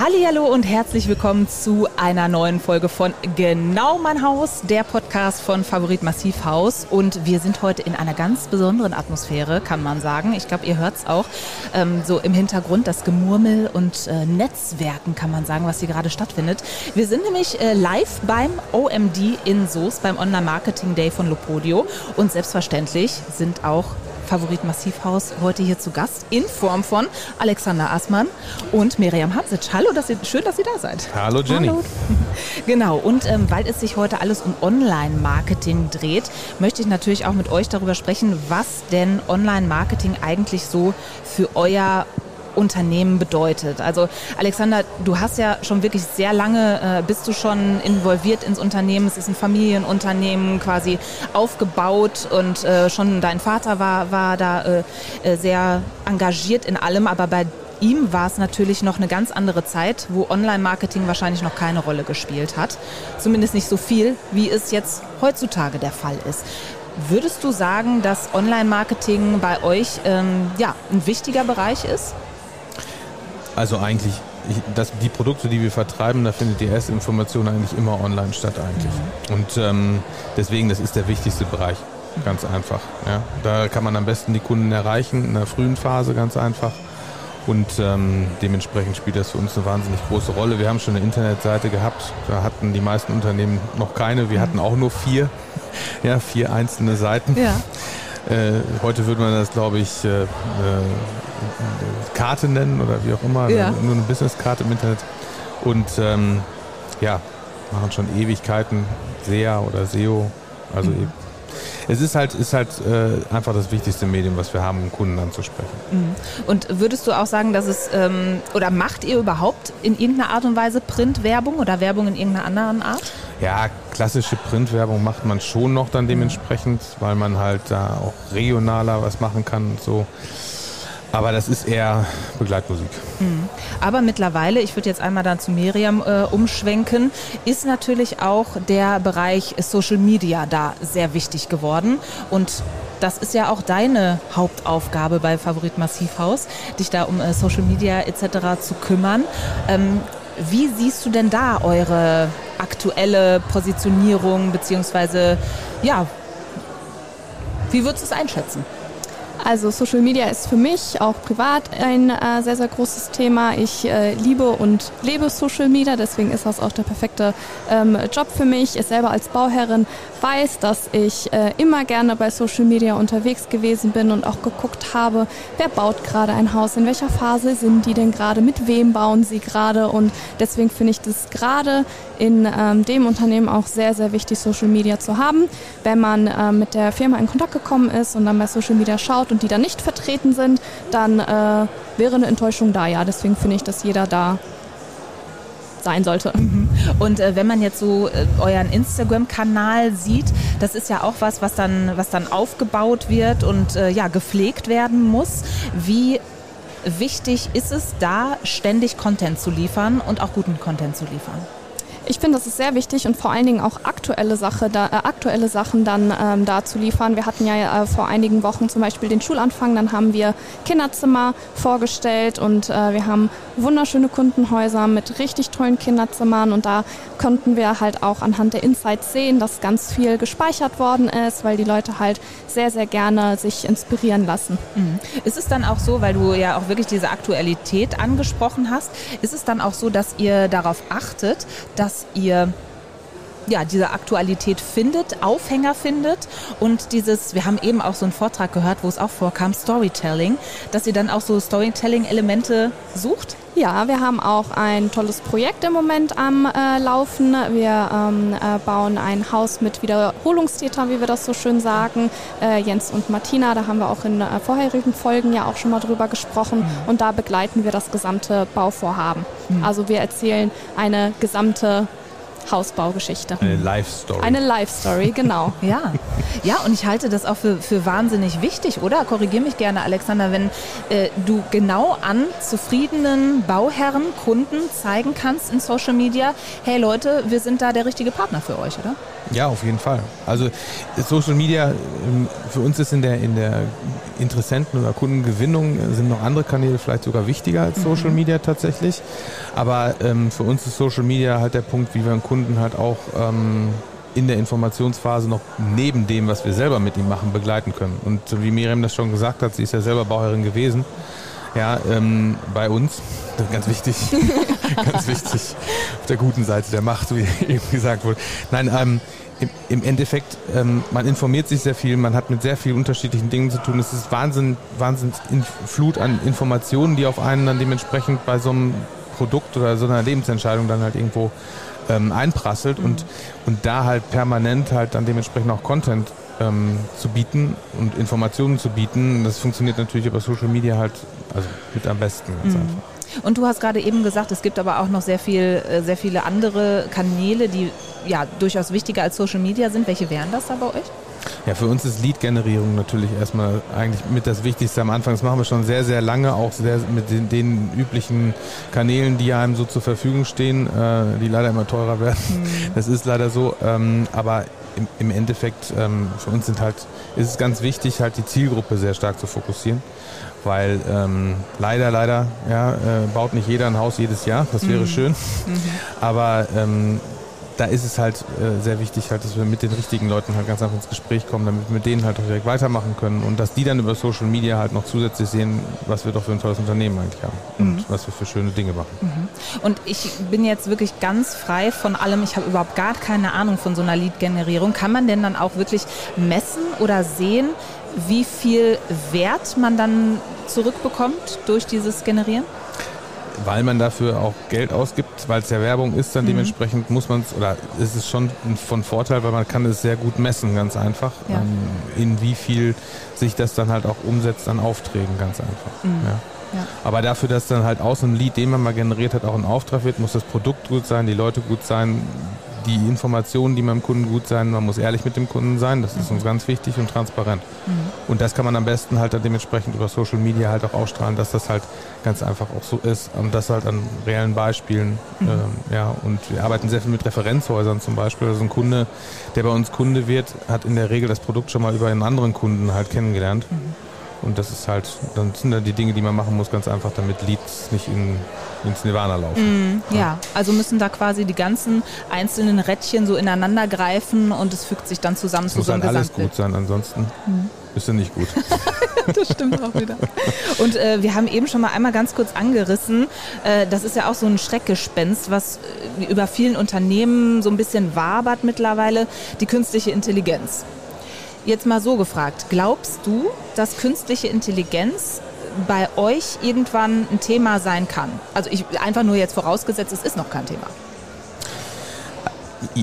Hallo und herzlich willkommen zu einer neuen Folge von Genau mein Haus, der Podcast von Favorit Massivhaus. Und wir sind heute in einer ganz besonderen Atmosphäre, kann man sagen. Ich glaube, ihr hört es auch ähm, so im Hintergrund, das Gemurmel und äh, Netzwerken, kann man sagen, was hier gerade stattfindet. Wir sind nämlich äh, live beim OMD in Soest, beim Online Marketing Day von Lopodio. Und selbstverständlich sind auch Favorit Massivhaus heute hier zu Gast in Form von Alexander Aßmann und Miriam Hamsic. Hallo, dass ihr, schön, dass ihr da seid. Hallo Jenny. Hallo. Genau, und ähm, weil es sich heute alles um Online-Marketing dreht, möchte ich natürlich auch mit euch darüber sprechen, was denn Online-Marketing eigentlich so für euer Unternehmen bedeutet. Also Alexander, du hast ja schon wirklich sehr lange, äh, bist du schon involviert ins Unternehmen. Es ist ein Familienunternehmen quasi aufgebaut und äh, schon dein Vater war, war da äh, äh sehr engagiert in allem, aber bei ihm war es natürlich noch eine ganz andere Zeit, wo Online-Marketing wahrscheinlich noch keine Rolle gespielt hat. Zumindest nicht so viel, wie es jetzt heutzutage der Fall ist. Würdest du sagen, dass Online-Marketing bei euch ähm, ja, ein wichtiger Bereich ist? Also eigentlich, ich, das, die Produkte, die wir vertreiben, da findet die erste Information eigentlich immer online statt eigentlich. Mhm. Und ähm, deswegen, das ist der wichtigste Bereich. Ganz einfach. Ja. Da kann man am besten die Kunden erreichen, in der frühen Phase ganz einfach. Und ähm, dementsprechend spielt das für uns eine wahnsinnig große Rolle. Wir haben schon eine Internetseite gehabt, da hatten die meisten Unternehmen noch keine. Wir hatten auch nur vier, ja, vier einzelne Seiten. Ja. Äh, heute würde man das, glaube ich, äh, äh, Karte nennen oder wie auch immer. Ja. Nur eine Businesskarte im Internet. Und ähm, ja, machen schon Ewigkeiten SEA oder SEO. Also mhm. es ist halt, ist halt äh, einfach das wichtigste Medium, was wir haben, um Kunden anzusprechen. Mhm. Und würdest du auch sagen, dass es, ähm, oder macht ihr überhaupt in irgendeiner Art und Weise Printwerbung oder Werbung in irgendeiner anderen Art? Ja, klassische Printwerbung macht man schon noch dann dementsprechend, weil man halt da auch regionaler was machen kann und so. Aber das ist eher Begleitmusik. Mhm. Aber mittlerweile, ich würde jetzt einmal dann zu Miriam äh, umschwenken, ist natürlich auch der Bereich Social Media da sehr wichtig geworden. Und das ist ja auch deine Hauptaufgabe bei Favorit Massivhaus, dich da um äh, Social Media etc. zu kümmern. Ähm, wie siehst du denn da eure aktuelle Positionierung, beziehungsweise ja, wie würdest du es einschätzen? Also Social Media ist für mich auch privat ein äh, sehr, sehr großes Thema. Ich äh, liebe und lebe Social Media, deswegen ist das auch der perfekte ähm, Job für mich. Ich selber als Bauherrin weiß, dass ich äh, immer gerne bei Social Media unterwegs gewesen bin und auch geguckt habe, wer baut gerade ein Haus, in welcher Phase sind die denn gerade, mit wem bauen sie gerade und deswegen finde ich das gerade in ähm, dem Unternehmen auch sehr, sehr wichtig, Social Media zu haben. Wenn man äh, mit der Firma in Kontakt gekommen ist und dann bei Social Media schaut und die da nicht vertreten sind, dann äh, wäre eine Enttäuschung da, ja. Deswegen finde ich, dass jeder da sein sollte. Mhm. Und äh, wenn man jetzt so äh, euren Instagram-Kanal sieht, das ist ja auch was, was dann, was dann aufgebaut wird und äh, ja, gepflegt werden muss. Wie wichtig ist es da, ständig Content zu liefern und auch guten Content zu liefern? Ich finde, das ist sehr wichtig und vor allen Dingen auch aktuelle, Sache, da, äh, aktuelle Sachen dann ähm, da zu liefern. Wir hatten ja äh, vor einigen Wochen zum Beispiel den Schulanfang, dann haben wir Kinderzimmer vorgestellt und äh, wir haben wunderschöne Kundenhäuser mit richtig tollen Kinderzimmern und da konnten wir halt auch anhand der Insights sehen, dass ganz viel gespeichert worden ist, weil die Leute halt sehr, sehr gerne sich inspirieren lassen. Mhm. Ist es dann auch so, weil du ja auch wirklich diese Aktualität angesprochen hast, ist es dann auch so, dass ihr darauf achtet, dass ihr ja, diese Aktualität findet, Aufhänger findet und dieses, wir haben eben auch so einen Vortrag gehört, wo es auch vorkam, Storytelling, dass ihr dann auch so Storytelling-Elemente sucht? Ja, wir haben auch ein tolles Projekt im Moment am äh, Laufen. Wir ähm, äh, bauen ein Haus mit Wiederholungstätern, wie wir das so schön sagen. Äh, Jens und Martina, da haben wir auch in äh, vorherigen Folgen ja auch schon mal drüber gesprochen. Mhm. Und da begleiten wir das gesamte Bauvorhaben. Mhm. Also wir erzählen eine gesamte Hausbaugeschichte. Eine Life-Story. Eine Life-Story, genau. ja. ja, und ich halte das auch für, für wahnsinnig wichtig, oder? Korrigiere mich gerne, Alexander, wenn äh, du genau an zufriedenen Bauherren, Kunden zeigen kannst in Social Media, hey Leute, wir sind da der richtige Partner für euch, oder? Ja, auf jeden Fall. Also Social Media ähm, für uns ist in der, in der Interessenten- oder Kundengewinnung äh, sind noch andere Kanäle vielleicht sogar wichtiger als Social mhm. Media tatsächlich. Aber ähm, für uns ist Social Media halt der Punkt, wie wir einen Kunden halt auch ähm, in der Informationsphase noch neben dem, was wir selber mit ihm machen, begleiten können. Und wie Miriam das schon gesagt hat, sie ist ja selber Bauherrin gewesen. Ja, ähm, bei uns, ganz wichtig, ganz wichtig, auf der guten Seite der Macht, wie eben gesagt wurde. Nein, ähm, im, im Endeffekt, ähm, man informiert sich sehr viel, man hat mit sehr vielen unterschiedlichen Dingen zu tun. Es ist Wahnsinn, Wahnsinn Flut an Informationen, die auf einen dann dementsprechend bei so einem Produkt oder so einer Lebensentscheidung dann halt irgendwo ähm, einprasselt mhm. und, und da halt permanent halt dann dementsprechend auch Content ähm, zu bieten und Informationen zu bieten. Das funktioniert natürlich über Social Media halt also mit am besten. Ganz mhm. einfach. Und du hast gerade eben gesagt, es gibt aber auch noch sehr viel, äh, sehr viele andere Kanäle, die ja durchaus wichtiger als Social Media sind. Welche wären das da bei euch? Ja, für uns ist Lead-Generierung natürlich erstmal eigentlich mit das Wichtigste am Anfang. Das machen wir schon sehr, sehr lange, auch sehr mit den, den üblichen Kanälen, die einem so zur Verfügung stehen, äh, die leider immer teurer werden. Mhm. Das ist leider so. Ähm, aber im, im Endeffekt ähm, für uns sind halt, ist es ganz wichtig, halt die Zielgruppe sehr stark zu fokussieren weil ähm, leider, leider ja, äh, baut nicht jeder ein Haus jedes Jahr, das wäre mhm. schön, mhm. aber ähm, da ist es halt äh, sehr wichtig, halt, dass wir mit den richtigen Leuten halt ganz einfach ins Gespräch kommen, damit wir mit denen halt auch direkt weitermachen können und dass die dann über Social Media halt noch zusätzlich sehen, was wir doch für ein tolles Unternehmen eigentlich haben und mhm. was wir für schöne Dinge machen. Mhm. Und ich bin jetzt wirklich ganz frei von allem. Ich habe überhaupt gar keine Ahnung von so einer Lead-Generierung. Kann man denn dann auch wirklich messen oder sehen, wie viel Wert man dann zurückbekommt durch dieses Generieren? Weil man dafür auch Geld ausgibt, weil es ja Werbung ist, dann mhm. dementsprechend muss man es, oder ist es schon von Vorteil, weil man kann es sehr gut messen, ganz einfach, ja. ähm, in wie viel sich das dann halt auch umsetzt an Aufträgen, ganz einfach. Mhm. Ja. Ja. Aber dafür, dass dann halt aus einem Lied, den man mal generiert hat, auch ein Auftrag wird, muss das Produkt gut sein, die Leute gut sein, die Informationen, die beim Kunden gut sein, man muss ehrlich mit dem Kunden sein, das ist uns ganz wichtig und transparent. Mhm. Und das kann man am besten halt dann dementsprechend über Social Media halt auch ausstrahlen, dass das halt ganz einfach auch so ist und das halt an reellen Beispielen. Mhm. Ähm, ja, und wir arbeiten sehr viel mit Referenzhäusern zum Beispiel. Also ein Kunde, der bei uns Kunde wird, hat in der Regel das Produkt schon mal über einen anderen Kunden halt kennengelernt. Mhm. Und das ist halt, dann sind dann die Dinge, die man machen muss, ganz einfach, damit Leads nicht in, ins Nirvana laufen. Mm, ja. ja. also müssen da quasi die ganzen einzelnen Rädchen so ineinander greifen und es fügt sich dann zusammen es zu so einem muss halt alles gut sein, ansonsten mhm. ist es nicht gut. das stimmt auch wieder. Und äh, wir haben eben schon mal einmal ganz kurz angerissen, äh, das ist ja auch so ein Schreckgespenst, was äh, über vielen Unternehmen so ein bisschen wabert mittlerweile, die künstliche Intelligenz. Jetzt mal so gefragt, glaubst du, dass künstliche Intelligenz bei euch irgendwann ein Thema sein kann? Also ich einfach nur jetzt vorausgesetzt, es ist noch kein Thema.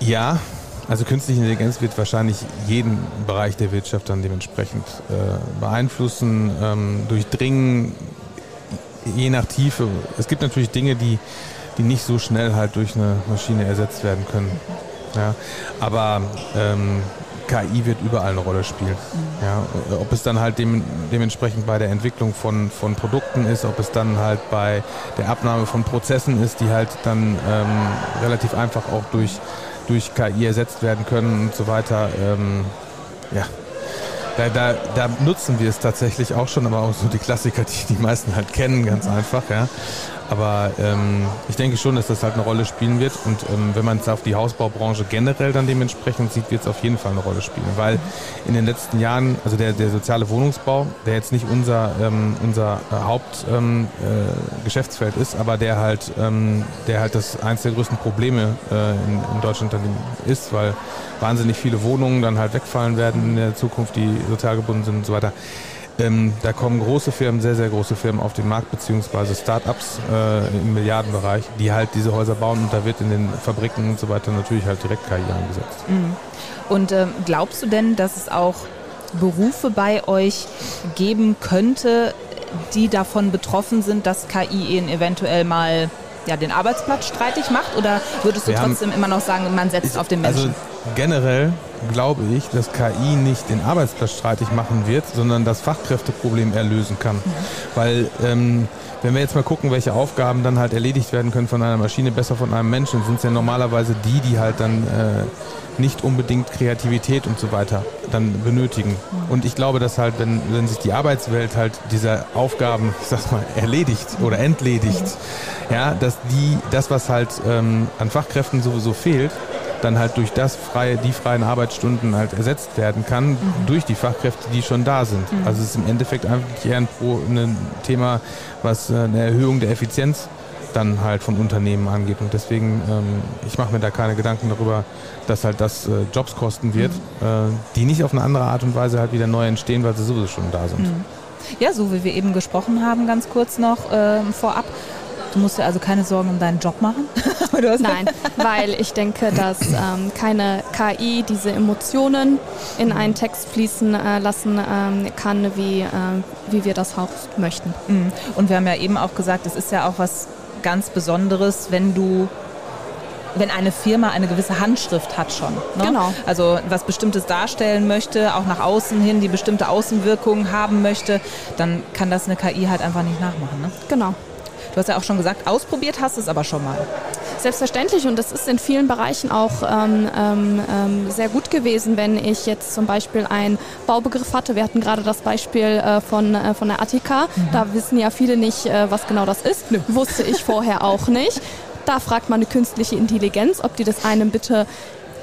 Ja, also künstliche Intelligenz wird wahrscheinlich jeden Bereich der Wirtschaft dann dementsprechend äh, beeinflussen, ähm, durchdringen, je nach Tiefe. Es gibt natürlich Dinge, die, die nicht so schnell halt durch eine Maschine ersetzt werden können. Ja, aber ähm, KI wird überall eine Rolle spielen. Ja, ob es dann halt dem, dementsprechend bei der Entwicklung von, von Produkten ist, ob es dann halt bei der Abnahme von Prozessen ist, die halt dann ähm, relativ einfach auch durch, durch KI ersetzt werden können und so weiter. Ähm, ja, da, da, da, nutzen wir es tatsächlich auch schon, aber auch so die Klassiker, die die meisten halt kennen, ganz einfach. Ja. Aber ähm, ich denke schon, dass das halt eine Rolle spielen wird. Und ähm, wenn man es auf die Hausbaubranche generell dann dementsprechend sieht, wird es auf jeden Fall eine Rolle spielen. Weil in den letzten Jahren, also der, der soziale Wohnungsbau, der jetzt nicht unser, ähm, unser äh, Hauptgeschäftsfeld ähm, äh, ist, aber der halt, ähm, der halt das eines der größten Probleme äh, in, in Deutschland dann ist, weil wahnsinnig viele Wohnungen dann halt wegfallen werden in der Zukunft, die sozial gebunden sind und so weiter Ähm, da kommen große Firmen, sehr, sehr große Firmen auf den Markt, beziehungsweise Start-ups äh, im Milliardenbereich, die halt diese Häuser bauen und da wird in den Fabriken und so weiter natürlich halt direkt KI eingesetzt. Mhm. Und ähm, glaubst du denn, dass es auch Berufe bei euch geben könnte, die davon betroffen sind, dass KI ihnen eventuell mal ja, den Arbeitsplatz streitig macht? Oder würdest du Wir trotzdem immer noch sagen, man setzt Ich- auf den Menschen? Also generell glaube ich, dass KI nicht den Arbeitsplatz streitig machen wird, sondern das Fachkräfteproblem erlösen kann. Weil ähm, wenn wir jetzt mal gucken, welche Aufgaben dann halt erledigt werden können von einer Maschine, besser von einem Menschen, sind es ja normalerweise die, die halt dann äh, nicht unbedingt Kreativität und so weiter dann benötigen. Und ich glaube, dass halt, wenn, wenn sich die Arbeitswelt halt dieser Aufgaben, ich sag's mal, erledigt oder entledigt, ja, dass die, das, was halt ähm, an Fachkräften sowieso fehlt, dann halt durch das freie, die freien Arbeitsstunden halt ersetzt werden kann durch die Fachkräfte, die schon da sind. Also es ist im Endeffekt eigentlich eher ein, Pro, ein Thema, was äh, eine Erhöhung der Effizienz dann halt von Unternehmen angeht. Und deswegen, ähm, ich mache mir da keine Gedanken darüber, dass halt das äh, Jobs kosten wird, äh, die nicht auf eine andere Art und Weise halt wieder neu entstehen, weil sie sowieso schon da sind. Ja, so wie wir eben gesprochen haben, ganz kurz noch ähm, vorab. Du musst dir also keine Sorgen um deinen Job machen. Du hast Nein, weil ich denke, dass ähm, keine KI diese Emotionen in einen Text fließen äh, lassen ähm, kann, wie, äh, wie wir das auch möchten. Mhm. Und wir haben ja eben auch gesagt, es ist ja auch was ganz Besonderes, wenn du wenn eine Firma eine gewisse Handschrift hat schon. Ne? Genau. Also was Bestimmtes darstellen möchte, auch nach außen hin, die bestimmte Außenwirkung haben möchte, dann kann das eine KI halt einfach nicht nachmachen. Ne? Genau. Du hast ja auch schon gesagt, ausprobiert hast es aber schon mal. Selbstverständlich und das ist in vielen Bereichen auch ähm, ähm, ähm, sehr gut gewesen, wenn ich jetzt zum Beispiel einen Baubegriff hatte. Wir hatten gerade das Beispiel äh, von, äh, von der Attika. Da wissen ja viele nicht, äh, was genau das ist. Wusste ich vorher auch nicht. Da fragt man eine künstliche Intelligenz, ob die das einem bitte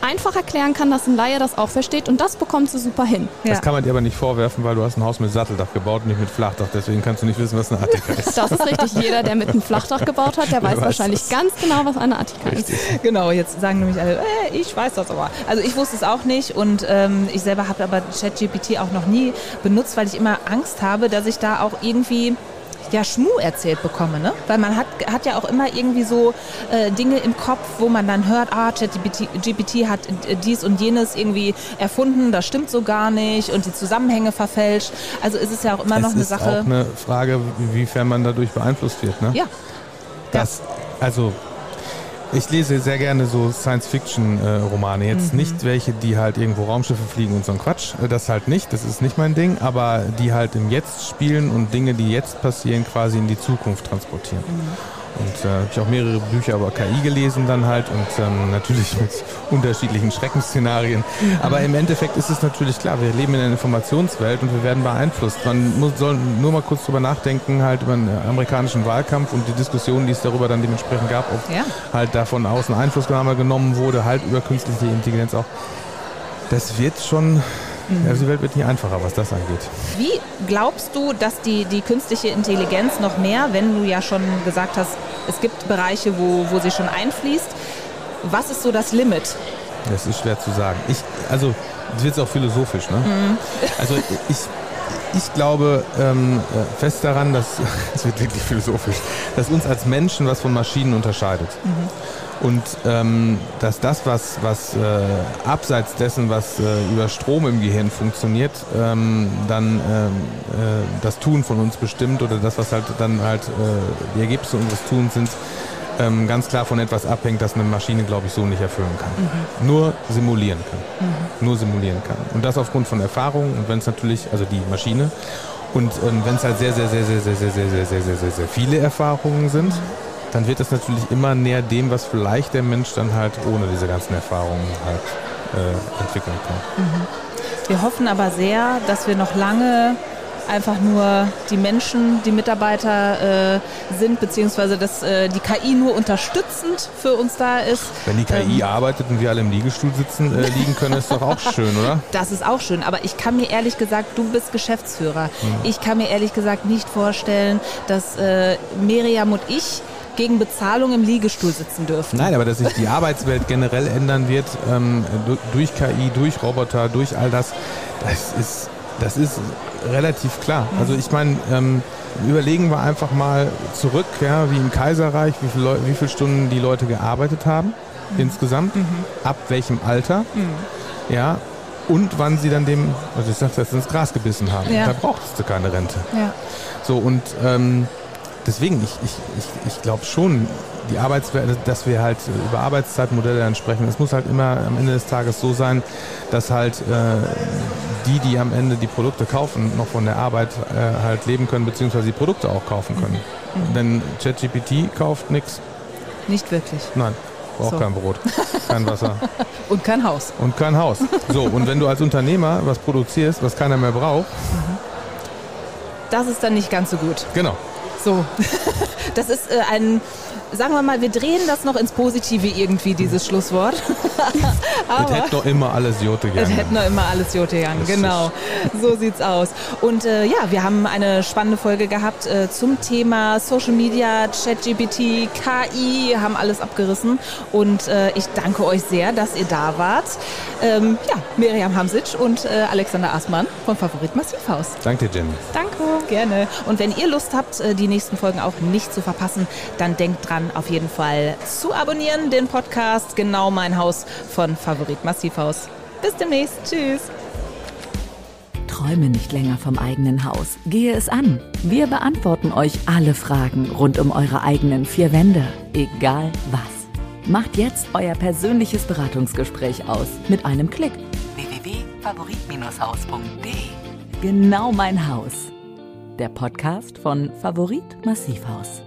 einfach erklären kann, dass ein Laie das auch versteht und das bekommt sie super hin. Das kann man dir aber nicht vorwerfen, weil du hast ein Haus mit Satteldach gebaut und nicht mit Flachdach. Deswegen kannst du nicht wissen, was eine Attika ist. Das ist richtig. Jeder, der mit einem Flachdach gebaut hat, der weiß, weiß wahrscheinlich das. ganz genau, was eine Attika ist. Genau, jetzt sagen nämlich alle, äh, ich weiß das aber. Also ich wusste es auch nicht und ähm, ich selber habe aber ChatGPT auch noch nie benutzt, weil ich immer Angst habe, dass ich da auch irgendwie ja, Schmu erzählt bekomme, ne? Weil man hat, hat ja auch immer irgendwie so äh, Dinge im Kopf, wo man dann hört, ah, ChatGPT GPT hat äh, dies und jenes irgendwie erfunden, das stimmt so gar nicht und die Zusammenhänge verfälscht. Also ist es ja auch immer noch es eine ist Sache. auch eine Frage, inwiefern man dadurch beeinflusst wird. Ne? ja, Das, also ich lese sehr gerne so Science-Fiction-Romane. Jetzt nicht welche, die halt irgendwo Raumschiffe fliegen und so ein Quatsch. Äh, Das halt nicht, das ist nicht mein Ding, aber die halt im Jetzt spielen und Dinge, die jetzt passieren, quasi in die Zukunft transportieren. Und äh, habe ich auch mehrere Bücher über KI gelesen dann halt und ähm, natürlich mit unterschiedlichen Schreckensszenarien. Aber im Endeffekt ist es natürlich klar, wir leben in einer Informationswelt und wir werden beeinflusst. Man muss, soll nur mal kurz drüber nachdenken, halt über den amerikanischen Wahlkampf und die Diskussionen, die es darüber dann dementsprechend gab, ob Ja. halt da von außen Einflussnahme genommen wurde, halt über künstliche Intelligenz auch. Das wird schon, also die Welt wird nicht einfacher, was das angeht. Wie glaubst du, dass die, die künstliche Intelligenz noch mehr, wenn du ja schon gesagt hast, es gibt Bereiche, wo, wo sie schon einfließt, was ist so das Limit? Das ist schwer zu sagen. Ich, also, das wird auch philosophisch, ne? Also, ich, ich glaube ähm, äh, fest daran, dass, es wird wirklich philosophisch, dass uns als Menschen was von Maschinen unterscheidet. Und ähm, dass das, was, was äh, abseits dessen, was äh, über Strom im Gehirn funktioniert, ähm, dann ähm, äh, das Tun von uns bestimmt oder das, was halt dann halt äh, die Ergebnisse unseres Tuns sind, ähm, ganz klar von etwas abhängt, das eine Maschine, glaube ich, so nicht erfüllen kann. Nur simulieren kann. Nur simulieren kann. Und das aufgrund von Erfahrung und wenn es natürlich, also die Maschine, und ähm, wenn es halt sehr, sehr, sehr, sehr, sehr, sehr, sehr, sehr, sehr, sehr, sehr, sehr viele Erfahrungen sind, dann wird das natürlich immer näher dem, was vielleicht der Mensch dann halt ohne diese ganzen Erfahrungen halt äh, entwickeln kann. Wir hoffen aber sehr, dass wir noch lange einfach nur die Menschen, die Mitarbeiter äh, sind, beziehungsweise dass äh, die KI nur unterstützend für uns da ist. Wenn die KI arbeitet und wir alle im Liegestuhl sitzen, äh, liegen können, ist doch auch schön, oder? Das ist auch schön, aber ich kann mir ehrlich gesagt, du bist Geschäftsführer. Ich kann mir ehrlich gesagt nicht vorstellen, dass äh, Miriam und ich gegen Bezahlung im Liegestuhl sitzen dürfen. Nein, aber dass sich die Arbeitswelt generell ändern wird, ähm, du- durch KI, durch Roboter, durch all das, das ist Das ist relativ klar. Also ich meine, ähm, überlegen wir einfach mal zurück, ja, wie im Kaiserreich, wie viele, wie viele Stunden die Leute gearbeitet haben mhm. insgesamt, mhm. ab welchem Alter, mhm. ja, und wann sie dann dem, also ich sag's jetzt, ins Gras gebissen haben. Ja. Da brauchtest du keine Rente. Ja. So, und ähm, deswegen, ich, ich, ich, ich glaube schon, die Arbeitswerte, dass wir halt über Arbeitszeitmodelle dann sprechen. Es muss halt immer am Ende des Tages so sein, dass halt äh, die, die am Ende die Produkte kaufen, noch von der Arbeit äh, halt leben können, beziehungsweise die Produkte auch kaufen können. Mhm. Denn ChatGPT kauft nichts. Nicht wirklich. Nein. Braucht so. kein Brot, kein Wasser. und kein Haus. Und kein Haus. So, und wenn du als Unternehmer was produzierst, was keiner mehr braucht. Das ist dann nicht ganz so gut. Genau. So. Das ist äh, ein sagen wir mal, wir drehen das noch ins Positive irgendwie, dieses Schlusswort. Aber es hätte doch immer alles Jote gegangen. Es hätte noch immer alles Jote gegangen, genau. So sieht's aus. Und äh, ja, wir haben eine spannende Folge gehabt äh, zum Thema Social Media, ChatGPT, KI, haben alles abgerissen. Und äh, ich danke euch sehr, dass ihr da wart. Ähm, ja, Miriam Hamsic und äh, Alexander Aßmann vom Favorit Massivhaus. Danke, Jenny. Danke. Gerne. Und wenn ihr Lust habt, äh, die nächsten Folgen auch nicht zu verpassen, dann denkt dran, auf jeden Fall zu abonnieren, den Podcast Genau mein Haus von Favorit Massivhaus. Bis demnächst. Tschüss. Träume nicht länger vom eigenen Haus. Gehe es an. Wir beantworten euch alle Fragen rund um eure eigenen vier Wände. Egal was. Macht jetzt euer persönliches Beratungsgespräch aus mit einem Klick. www.favorit-haus.de Genau mein Haus. Der Podcast von Favorit Massivhaus.